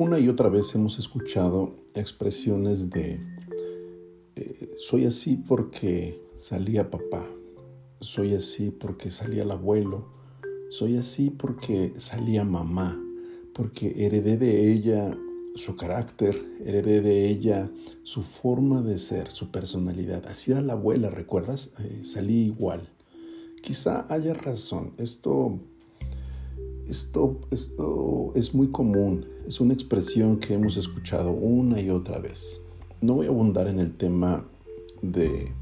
Una y otra vez hemos escuchado expresiones de eh, soy así porque salía papá, soy así porque salía el abuelo, soy así porque salía mamá, porque heredé de ella su carácter, heredé de ella su forma de ser, su personalidad. Así era la abuela, ¿recuerdas? Eh, salí igual. Quizá haya razón. Esto esto, esto es muy común, es una expresión que hemos escuchado una y otra vez. No voy a abundar en el tema de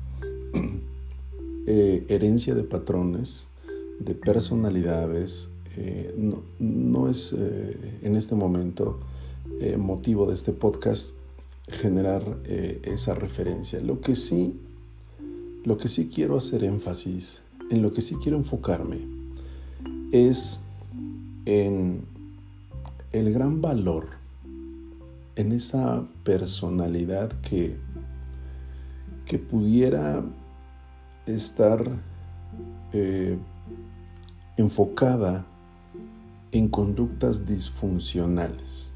eh, herencia de patrones, de personalidades. Eh, no, es eh, en este momento motivo de este podcast generar esa referencia. Lo que sí, lo que sí quiero hacer énfasis, en lo que sí quiero enfocarme, es en el gran valor, en esa personalidad que, que pudiera estar eh, enfocada en conductas disfuncionales.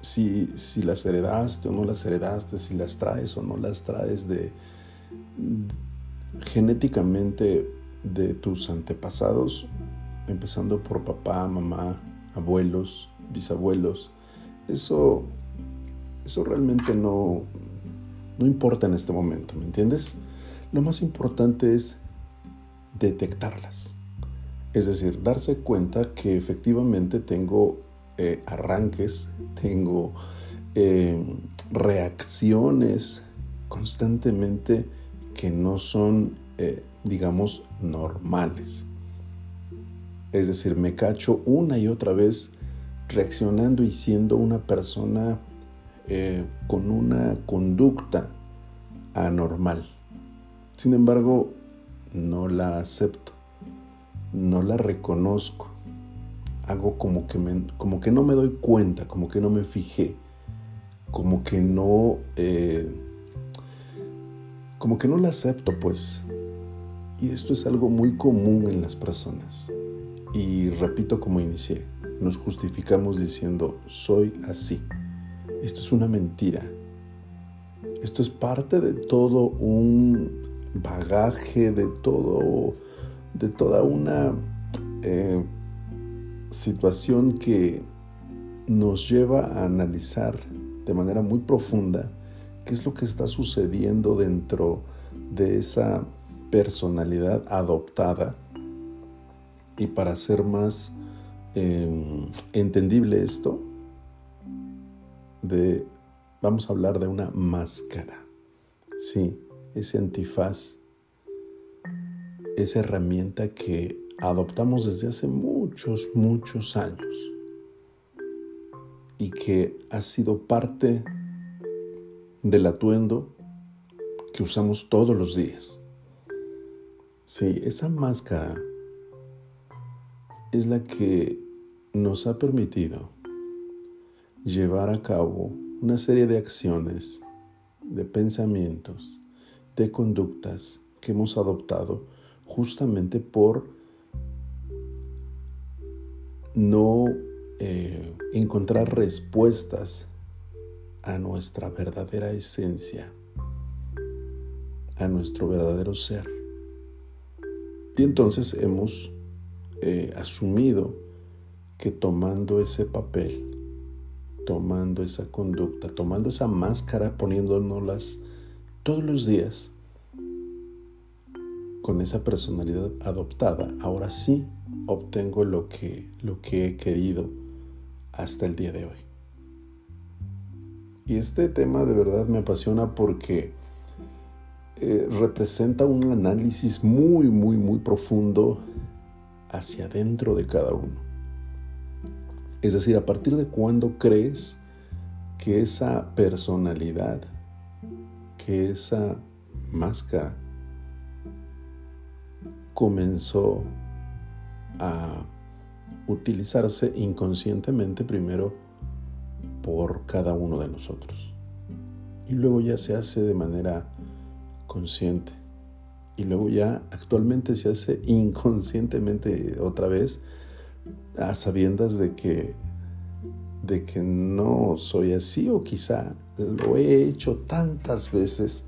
Si, si, las heredaste o no las heredaste, si las traes o no las traes de genéticamente de tus antepasados, empezando por papá, mamá, abuelos, bisabuelos, eso, eso realmente no, no importa en este momento, ¿me entiendes? Lo más importante es detectarlas. Es decir, darse cuenta que efectivamente tengo eh, arranques, tengo eh, reacciones constantemente que no son, eh, digamos, normales. Es decir, me cacho una y otra vez reaccionando y siendo una persona eh, con una conducta anormal. Sin embargo, no la acepto, no la reconozco. Hago como que, como que no me doy cuenta, como que no me fijé, como que no, eh, como que no la acepto, pues. Y esto es algo muy común en las personas. Y repito como inicié, nos justificamos diciendo, soy así. Esto es una mentira. Esto es parte de todo un bagaje, de todo, de toda una eh, situación que nos lleva a analizar de manera muy profunda qué es lo que está sucediendo dentro de esa personalidad adoptada y para hacer más em, entendible esto, de, vamos a hablar de una máscara. Sí, ese antifaz, esa herramienta que adoptamos desde hace muchos, muchos años y que ha sido parte del atuendo que usamos todos los días. Sí, esa máscara es la que nos ha permitido llevar a cabo una serie de acciones, de pensamientos, de conductas que hemos adoptado justamente por no eh, encontrar respuestas a nuestra verdadera esencia, a nuestro verdadero ser. Y entonces hemos He asumido que tomando ese papel, tomando esa conducta, tomando esa máscara, poniéndonoslas todos los días, con esa personalidad adoptada, ahora sí obtengo lo que, lo que he querido hasta el día de hoy. Y este tema de verdad me apasiona porque eh, representa un análisis muy, muy, muy profundo hacia adentro de cada uno. Es decir, a partir de cuándo crees que esa personalidad, que esa máscara comenzó a utilizarse inconscientemente primero por cada uno de nosotros. Y luego ya se hace de manera consciente y luego ya actualmente se hace inconscientemente otra vez a sabiendas de que de que no soy así o quizá lo he hecho tantas veces,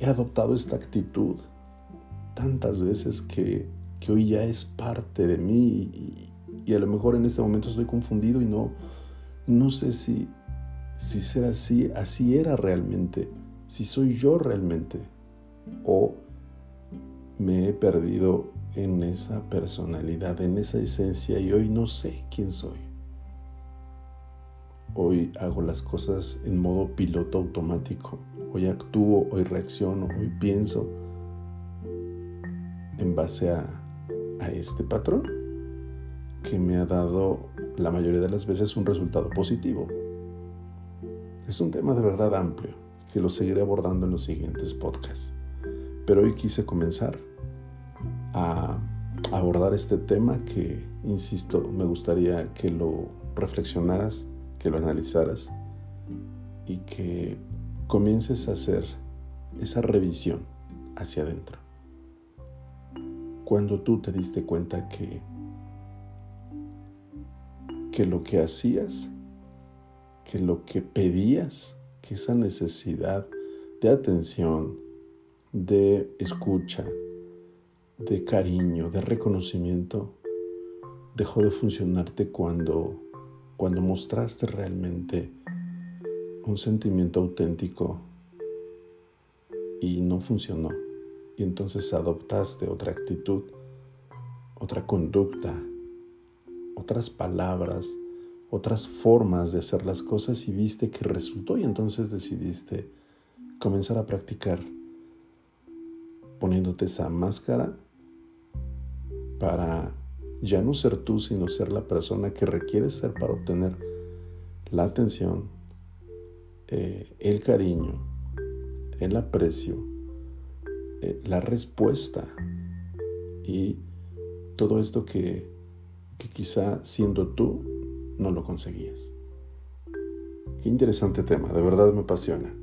he adoptado esta actitud tantas veces que, hoy ya es parte de mí y, a lo mejor en este momento estoy confundido y no, no sé si, si ser así, así era realmente, si soy yo realmente o me he perdido en esa personalidad, en esa esencia y hoy no sé quién soy. Hoy hago las cosas en modo piloto automático. Hoy actúo, hoy reacciono, hoy pienso en base a, a este patrón que me ha dado la mayoría de las veces un resultado positivo. Es un tema de verdad amplio que lo seguiré abordando en los siguientes podcasts. Pero hoy quise comenzar a abordar este tema que, insisto, me gustaría que lo reflexionaras, que lo analizaras y que comiences a hacer esa revisión hacia adentro. Cuando tú te diste cuenta que, que lo que hacías, que lo que pedías, que esa necesidad de atención, de escucha, de cariño, de reconocimiento, dejó de funcionarte cuando, cuando mostraste realmente un sentimiento auténtico y no funcionó. Y entonces adoptaste otra actitud, otra conducta, otras palabras, otras formas de hacer las cosas y viste que resultó y entonces decidiste comenzar a practicar poniéndote esa máscara para ya no ser tú, sino ser la persona que requieres ser para obtener la atención, eh, el cariño, el aprecio, eh, la respuesta y todo esto que, que quizá siendo tú no lo conseguías. Qué interesante tema, de verdad me apasiona.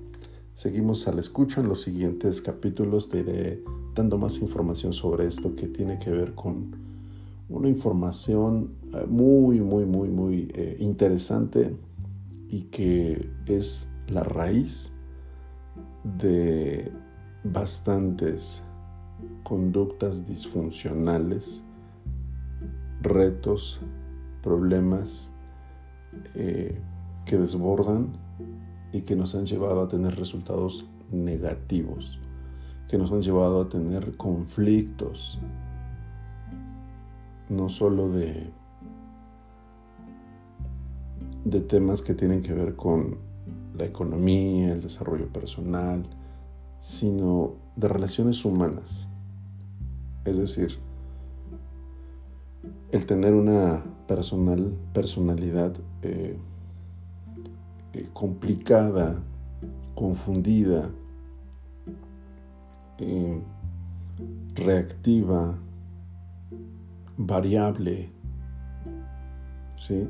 Seguimos a la escucha en los siguientes capítulos. Te iré dando más información sobre esto que tiene que ver con una información eh, muy, muy, muy, muy eh, interesante y que es la raíz de bastantes conductas disfuncionales, retos, problemas eh, que desbordan y que nos han llevado a tener resultados negativos, que nos han llevado a tener conflictos, no solo de, de temas que tienen que ver con la economía, el desarrollo personal, sino de relaciones humanas. Es decir, el tener una personal, personalidad eh, eh, complicada, confundida, eh, reactiva, variable, ¿sí?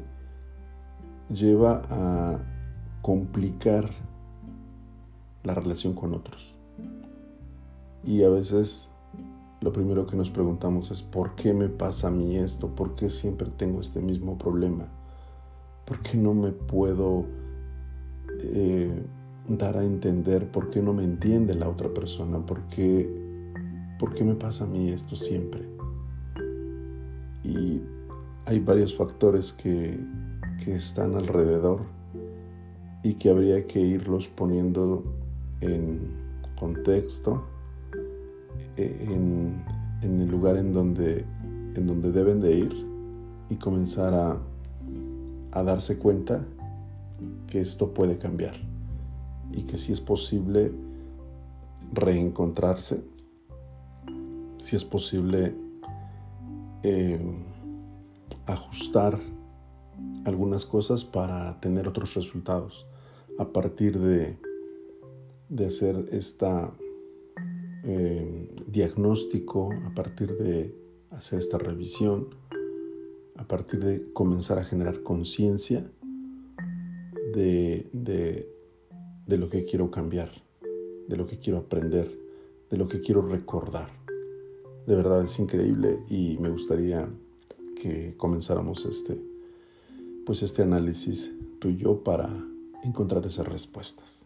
lleva a complicar la relación con otros. Y a veces lo primero que nos preguntamos es, ¿por qué me pasa a mí esto? ¿Por qué siempre tengo este mismo problema? ¿Por qué no me puedo eh, dar a entender por qué no me entiende la otra persona, por qué, por qué me pasa a mí esto siempre. Y hay varios factores que, que están alrededor y que habría que irlos poniendo en contexto, e, en, en el lugar en donde, en donde deben de ir y comenzar a, a darse cuenta que esto puede cambiar y que si es posible reencontrarse, si es posible eh, ajustar algunas cosas para tener otros resultados a partir de, de hacer esta eh, diagnóstico, a partir de hacer esta revisión, a partir de comenzar a generar conciencia de, lo que quiero cambiar, de lo que quiero aprender, de lo que quiero recordar. De verdad es increíble y me gustaría que comenzáramos este, pues este análisis tú y yo para encontrar esas respuestas.